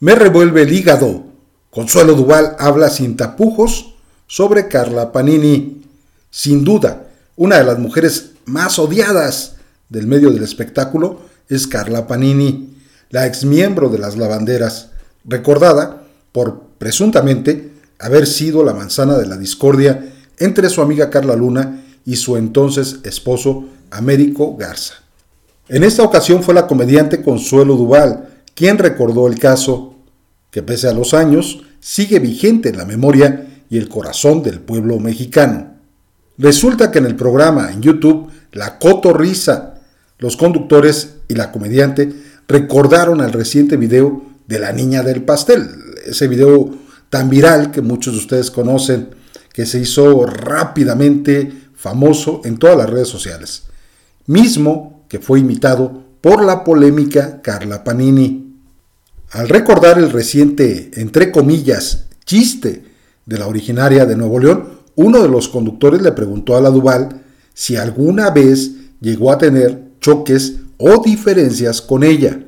Me revuelve el hígado. Consuelo Duval habla sin tapujos sobre Carla Panini. Sin duda, una de las mujeres más odiadas del medio del espectáculo es Carla Panini, la exmiembro de las lavanderas, recordada por presuntamente haber sido la manzana de la discordia entre su amiga Carla Luna y su entonces esposo Américo Garza. En esta ocasión fue la comediante Consuelo Duval quien recordó el caso, que pese a los años sigue vigente en la memoria y el corazón del pueblo mexicano. Resulta que en el programa en YouTube La Cotorrisa, los conductores y la comediante recordaron el reciente video de la niña del pastel, ese video tan viral que muchos de ustedes conocen, que se hizo rápidamente famoso en todas las redes sociales, mismo que fue imitado por la polémica Carla Panini. Al recordar el reciente, entre comillas, chiste de la originaria de Nuevo León, uno de los conductores le preguntó a la Duval si alguna vez llegó a tener choques o diferencias con ella.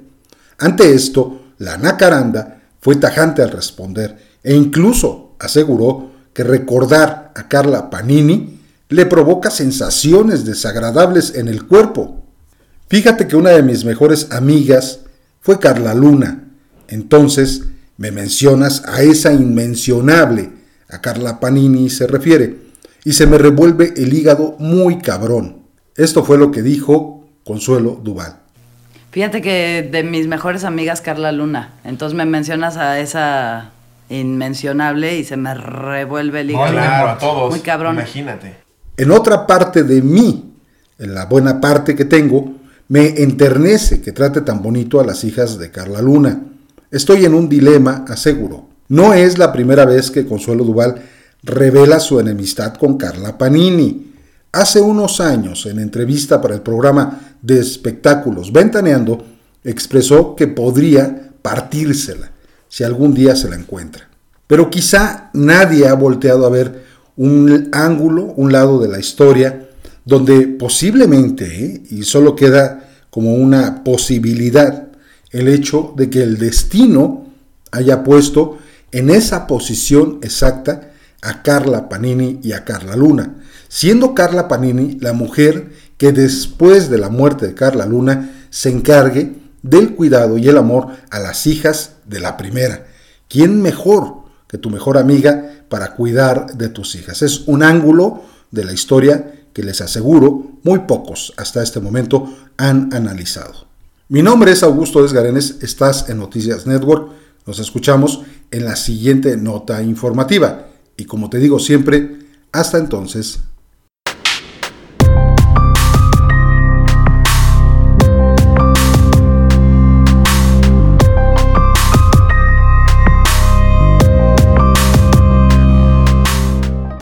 Ante esto, la nacaranda fue tajante al responder e incluso aseguró que recordar a Carla Panini le provoca sensaciones desagradables en el cuerpo. Fíjate que una de mis mejores amigas fue Carla Luna. Entonces me mencionas a esa inmencionable, a Carla Panini se refiere, y se me revuelve el hígado muy cabrón. Esto fue lo que dijo Consuelo Duval. Fíjate que de mis mejores amigas Carla Luna, entonces me mencionas a esa inmencionable y se me revuelve el hígado. claro, a todos. Muy cabrón. Imagínate. En otra parte de mí, en la buena parte que tengo, me enternece que trate tan bonito a las hijas de Carla Luna. Estoy en un dilema, aseguro. No es la primera vez que Consuelo Duval revela su enemistad con Carla Panini. Hace unos años, en entrevista para el programa de espectáculos Ventaneando, expresó que podría partírsela si algún día se la encuentra. Pero quizá nadie ha volteado a ver un ángulo, un lado de la historia, donde posiblemente, ¿eh? y solo queda como una posibilidad, el hecho de que el destino haya puesto en esa posición exacta a Carla Panini y a Carla Luna, siendo Carla Panini la mujer que después de la muerte de Carla Luna se encargue del cuidado y el amor a las hijas de la primera. ¿Quién mejor que tu mejor amiga para cuidar de tus hijas? Es un ángulo de la historia que les aseguro muy pocos hasta este momento han analizado. Mi nombre es Augusto Desgarenes, estás en Noticias Network, nos escuchamos en la siguiente nota informativa. Y como te digo siempre, hasta entonces,